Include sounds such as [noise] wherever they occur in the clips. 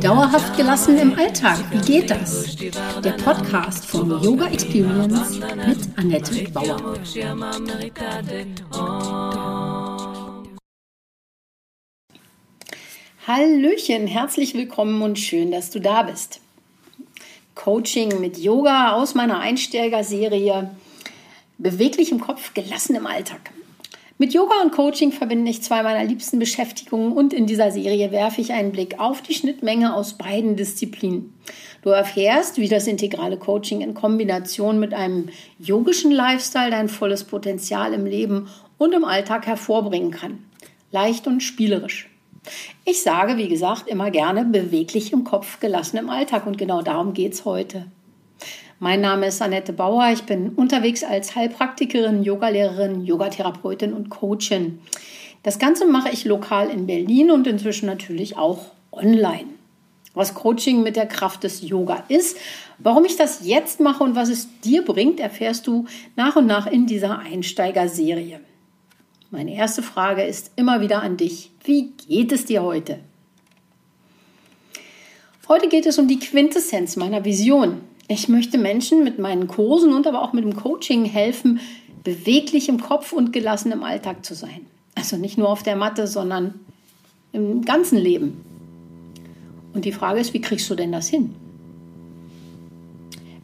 Dauerhaft gelassen im Alltag, wie geht das? Der Podcast von Yoga Experience mit Annette Bauer. Hallöchen, herzlich willkommen und schön, dass du da bist. Coaching mit Yoga aus meiner Einsteigerserie Beweglich im Kopf, gelassen im Alltag. Mit Yoga und Coaching verbinde ich zwei meiner liebsten Beschäftigungen und in dieser Serie werfe ich einen Blick auf die Schnittmenge aus beiden Disziplinen. Du erfährst, wie das integrale Coaching in Kombination mit einem yogischen Lifestyle dein volles Potenzial im Leben und im Alltag hervorbringen kann. Leicht und spielerisch. Ich sage, wie gesagt, immer gerne beweglich im Kopf, gelassen im Alltag und genau darum geht es heute. Mein Name ist Annette Bauer. Ich bin unterwegs als Heilpraktikerin, Yogalehrerin, Yogatherapeutin und Coachin. Das Ganze mache ich lokal in Berlin und inzwischen natürlich auch online. Was Coaching mit der Kraft des Yoga ist, warum ich das jetzt mache und was es dir bringt, erfährst du nach und nach in dieser Einsteigerserie. Meine erste Frage ist immer wieder an dich. Wie geht es dir heute? Heute geht es um die Quintessenz meiner Vision. Ich möchte Menschen mit meinen Kursen und aber auch mit dem Coaching helfen, beweglich im Kopf und gelassen im Alltag zu sein. Also nicht nur auf der Matte, sondern im ganzen Leben. Und die Frage ist, wie kriegst du denn das hin?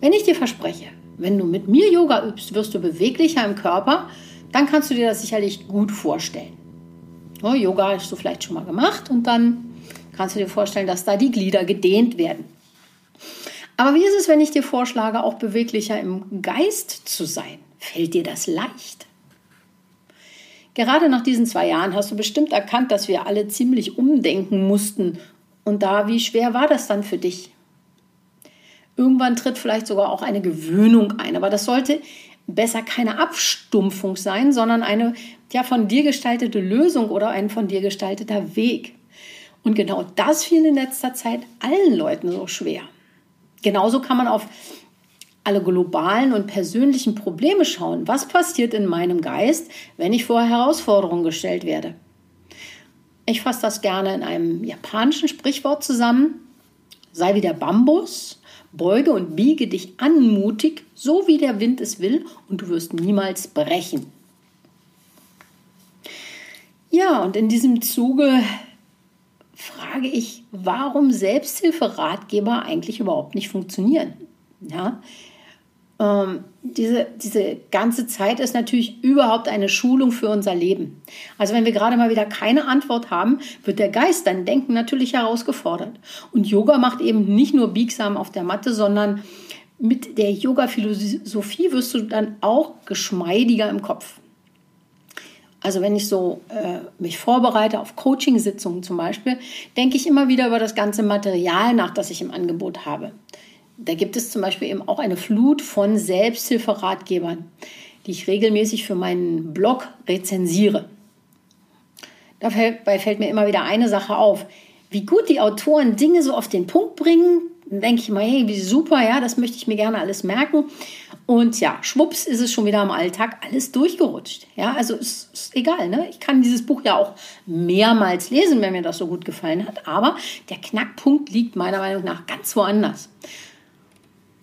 Wenn ich dir verspreche, wenn du mit mir Yoga übst, wirst du beweglicher im Körper, dann kannst du dir das sicherlich gut vorstellen. Oh, Yoga hast du vielleicht schon mal gemacht und dann kannst du dir vorstellen, dass da die Glieder gedehnt werden. Aber wie ist es, wenn ich dir vorschlage, auch beweglicher im Geist zu sein? Fällt dir das leicht? Gerade nach diesen zwei Jahren hast du bestimmt erkannt, dass wir alle ziemlich umdenken mussten. Und da, wie schwer war das dann für dich? Irgendwann tritt vielleicht sogar auch eine Gewöhnung ein, aber das sollte besser keine Abstumpfung sein, sondern eine ja von dir gestaltete Lösung oder ein von dir gestalteter Weg. Und genau das fiel in letzter Zeit allen Leuten so schwer. Genauso kann man auf alle globalen und persönlichen Probleme schauen. Was passiert in meinem Geist, wenn ich vor Herausforderungen gestellt werde? Ich fasse das gerne in einem japanischen Sprichwort zusammen. Sei wie der Bambus, beuge und biege dich anmutig, so wie der Wind es will, und du wirst niemals brechen. Ja, und in diesem Zuge frage ich, warum Selbsthilferatgeber eigentlich überhaupt nicht funktionieren. Ja? Ähm, diese, diese ganze Zeit ist natürlich überhaupt eine Schulung für unser Leben. Also wenn wir gerade mal wieder keine Antwort haben, wird der Geist, dein Denken natürlich herausgefordert. Und Yoga macht eben nicht nur biegsam auf der Matte, sondern mit der Yoga-Philosophie wirst du dann auch geschmeidiger im Kopf. Also wenn ich so äh, mich vorbereite auf Coaching-Sitzungen zum Beispiel, denke ich immer wieder über das ganze Material nach, das ich im Angebot habe. Da gibt es zum Beispiel eben auch eine Flut von Selbsthilferatgebern, die ich regelmäßig für meinen Blog rezensiere. Dabei fällt mir immer wieder eine Sache auf. Wie gut die Autoren Dinge so auf den Punkt bringen, denke ich mal, hey, wie super, ja, das möchte ich mir gerne alles merken. Und ja, schwupps ist es schon wieder im Alltag alles durchgerutscht. Ja, also ist, ist egal, ne? Ich kann dieses Buch ja auch mehrmals lesen, wenn mir das so gut gefallen hat. Aber der Knackpunkt liegt meiner Meinung nach ganz woanders.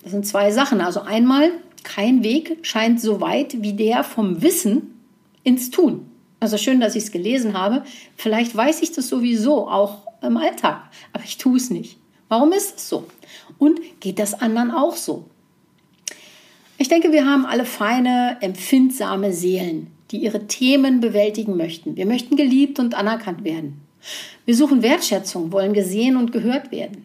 Das sind zwei Sachen. Also einmal, kein Weg scheint so weit wie der vom Wissen ins Tun. Also schön, dass ich es gelesen habe. Vielleicht weiß ich das sowieso auch im Alltag, aber ich tue es nicht. Warum ist es so? Und geht das anderen auch so? Ich denke, wir haben alle feine, empfindsame Seelen, die ihre Themen bewältigen möchten. Wir möchten geliebt und anerkannt werden. Wir suchen Wertschätzung, wollen gesehen und gehört werden.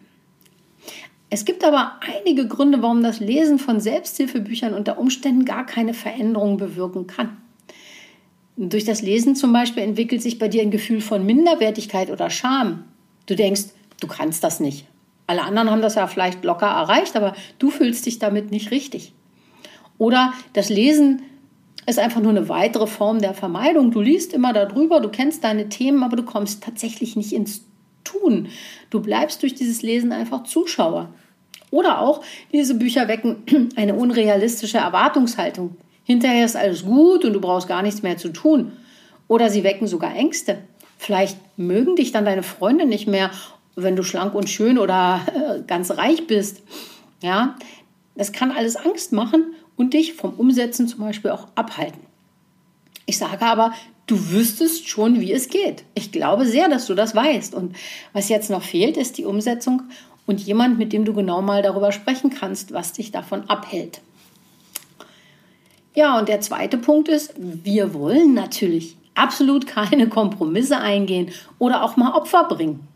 Es gibt aber einige Gründe, warum das Lesen von Selbsthilfebüchern unter Umständen gar keine Veränderung bewirken kann. Durch das Lesen zum Beispiel entwickelt sich bei dir ein Gefühl von Minderwertigkeit oder Scham. Du denkst, du kannst das nicht. Alle anderen haben das ja vielleicht locker erreicht, aber du fühlst dich damit nicht richtig. Oder das Lesen ist einfach nur eine weitere Form der Vermeidung. Du liest immer darüber, du kennst deine Themen, aber du kommst tatsächlich nicht ins Tun. Du bleibst durch dieses Lesen einfach Zuschauer. Oder auch, diese Bücher wecken [clears throat] eine unrealistische Erwartungshaltung. Hinterher ist alles gut und du brauchst gar nichts mehr zu tun. Oder sie wecken sogar Ängste. Vielleicht mögen dich dann deine Freunde nicht mehr, wenn du schlank und schön oder äh, ganz reich bist. Ja, das kann alles Angst machen und dich vom Umsetzen zum Beispiel auch abhalten. Ich sage aber, du wüsstest schon, wie es geht. Ich glaube sehr, dass du das weißt. Und was jetzt noch fehlt, ist die Umsetzung und jemand, mit dem du genau mal darüber sprechen kannst, was dich davon abhält. Ja, und der zweite Punkt ist, wir wollen natürlich absolut keine Kompromisse eingehen oder auch mal Opfer bringen.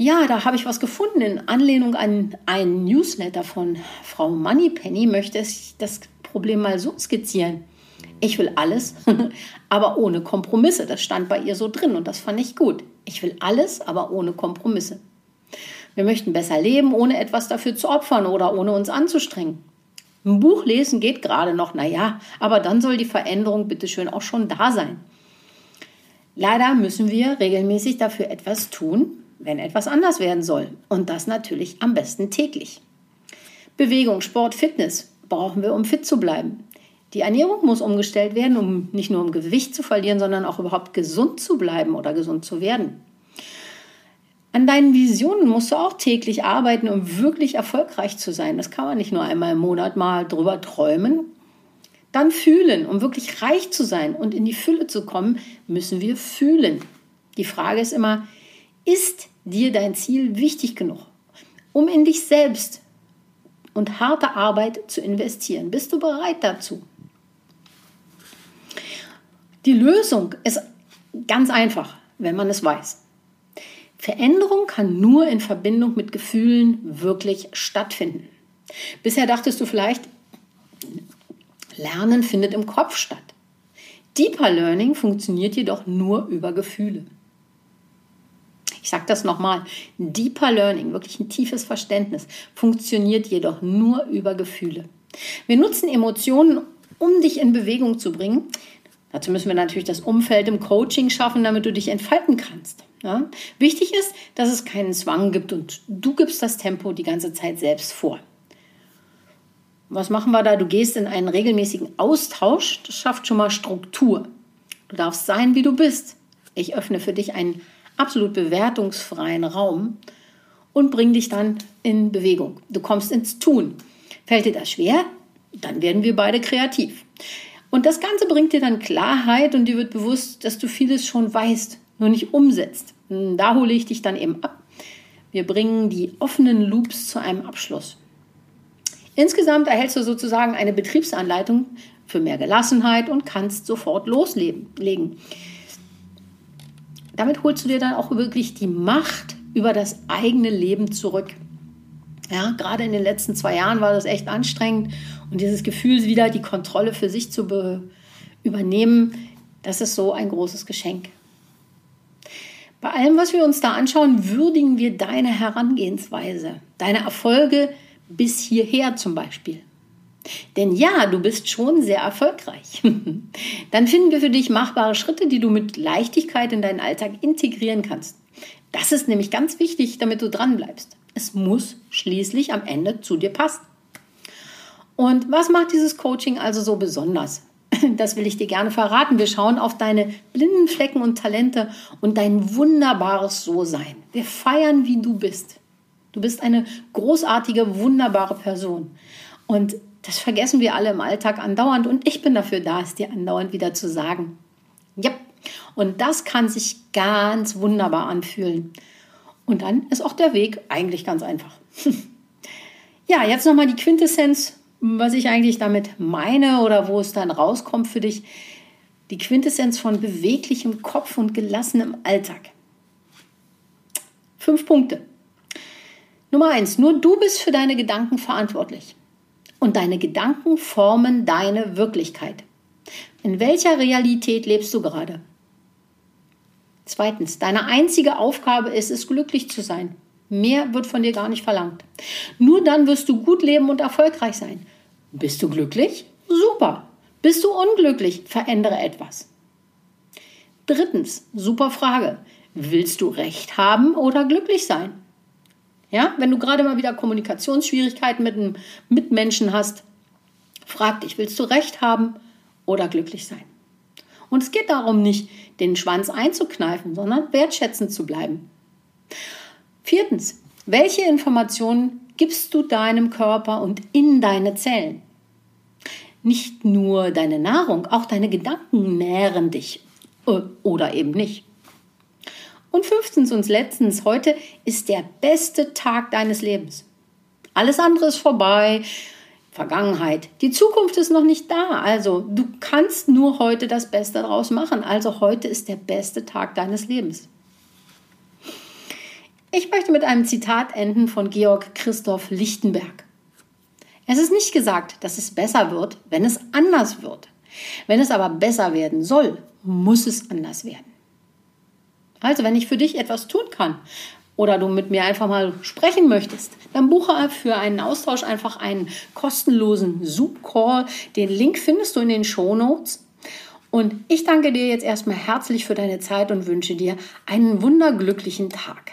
Ja, da habe ich was gefunden. In Anlehnung an einen Newsletter von Frau Moneypenny möchte ich das Problem mal so skizzieren. Ich will alles, [laughs] aber ohne Kompromisse. Das stand bei ihr so drin und das fand ich gut. Ich will alles, aber ohne Kompromisse. Wir möchten besser leben, ohne etwas dafür zu opfern oder ohne uns anzustrengen. Ein Buch lesen geht gerade noch, naja, aber dann soll die Veränderung bitteschön auch schon da sein. Leider müssen wir regelmäßig dafür etwas tun, wenn etwas anders werden soll. Und das natürlich am besten täglich. Bewegung, Sport, Fitness brauchen wir, um fit zu bleiben. Die Ernährung muss umgestellt werden, um nicht nur um Gewicht zu verlieren, sondern auch überhaupt gesund zu bleiben oder gesund zu werden. An deinen Visionen musst du auch täglich arbeiten, um wirklich erfolgreich zu sein. Das kann man nicht nur einmal im Monat mal drüber träumen. Dann fühlen, um wirklich reich zu sein und in die Fülle zu kommen, müssen wir fühlen. Die Frage ist immer, ist dir dein Ziel wichtig genug, um in dich selbst und harte Arbeit zu investieren? Bist du bereit dazu? Die Lösung ist ganz einfach, wenn man es weiß. Veränderung kann nur in Verbindung mit Gefühlen wirklich stattfinden. Bisher dachtest du vielleicht, Lernen findet im Kopf statt. Deeper Learning funktioniert jedoch nur über Gefühle. Ich sage das nochmal, Deeper Learning, wirklich ein tiefes Verständnis, funktioniert jedoch nur über Gefühle. Wir nutzen Emotionen, um dich in Bewegung zu bringen. Dazu müssen wir natürlich das Umfeld im Coaching schaffen, damit du dich entfalten kannst. Ja? Wichtig ist, dass es keinen Zwang gibt und du gibst das Tempo die ganze Zeit selbst vor. Was machen wir da? Du gehst in einen regelmäßigen Austausch. Das schafft schon mal Struktur. Du darfst sein, wie du bist. Ich öffne für dich einen absolut bewertungsfreien Raum und bring dich dann in Bewegung. Du kommst ins Tun. Fällt dir das schwer? Dann werden wir beide kreativ. Und das Ganze bringt dir dann Klarheit und dir wird bewusst, dass du vieles schon weißt, nur nicht umsetzt. Hm, da hole ich dich dann eben ab. Wir bringen die offenen Loops zu einem Abschluss. Insgesamt erhältst du sozusagen eine Betriebsanleitung für mehr Gelassenheit und kannst sofort loslegen. Damit holst du dir dann auch wirklich die Macht über das eigene Leben zurück. Ja, gerade in den letzten zwei Jahren war das echt anstrengend und dieses Gefühl, wieder die Kontrolle für sich zu übernehmen, das ist so ein großes Geschenk. Bei allem, was wir uns da anschauen, würdigen wir deine Herangehensweise, deine Erfolge bis hierher zum Beispiel. Denn ja, du bist schon sehr erfolgreich. [laughs] Dann finden wir für dich machbare Schritte, die du mit Leichtigkeit in deinen Alltag integrieren kannst. Das ist nämlich ganz wichtig, damit du dran bleibst. Es muss schließlich am Ende zu dir passen. Und was macht dieses Coaching also so besonders? [laughs] Das will ich dir gerne verraten. Wir schauen auf deine blinden Flecken und Talente und dein wunderbares So-Sein. Wir feiern, wie du bist. Du bist eine großartige, wunderbare Person. Und das vergessen wir alle im Alltag andauernd. Und ich bin dafür da, es dir andauernd wieder zu sagen. Ja, und das kann sich ganz wunderbar anfühlen. Und dann ist auch der Weg eigentlich ganz einfach. [laughs] ja, jetzt nochmal die Quintessenz was ich eigentlich damit meine oder wo es dann rauskommt für dich, die Quintessenz von beweglichem Kopf und gelassenem Alltag. Fünf Punkte. Nummer eins, nur du bist für deine Gedanken verantwortlich. Und deine Gedanken formen deine Wirklichkeit. In welcher Realität lebst du gerade? Zweitens, deine einzige Aufgabe ist es, glücklich zu sein. Mehr wird von dir gar nicht verlangt. Nur dann wirst du gut leben und erfolgreich sein. Bist du glücklich? Super. Bist du unglücklich? Verändere etwas. Drittens, super Frage. Willst du Recht haben oder glücklich sein? Ja, wenn du gerade mal wieder Kommunikationsschwierigkeiten mit einem Mitmenschen hast, frag dich, willst du Recht haben oder glücklich sein? Und es geht darum, nicht den Schwanz einzukneifen, sondern wertschätzend zu bleiben. Viertens, welche Informationen gibst du deinem Körper und in deine Zellen? Nicht nur deine Nahrung, auch deine Gedanken nähren dich äh, oder eben nicht. Und fünftens und letztens, heute ist der beste Tag deines Lebens. Alles andere ist vorbei, Vergangenheit. Die Zukunft ist noch nicht da. Also du kannst nur heute das Beste daraus machen. Also heute ist der beste Tag deines Lebens. Ich möchte mit einem Zitat enden von Georg Christoph Lichtenberg. Es ist nicht gesagt, dass es besser wird, wenn es anders wird. Wenn es aber besser werden soll, muss es anders werden. Also, wenn ich für dich etwas tun kann oder du mit mir einfach mal sprechen möchtest, dann buche für einen Austausch einfach einen kostenlosen Zoom-Call. Den Link findest du in den Show Notes. Und ich danke dir jetzt erstmal herzlich für deine Zeit und wünsche dir einen wunderglücklichen Tag.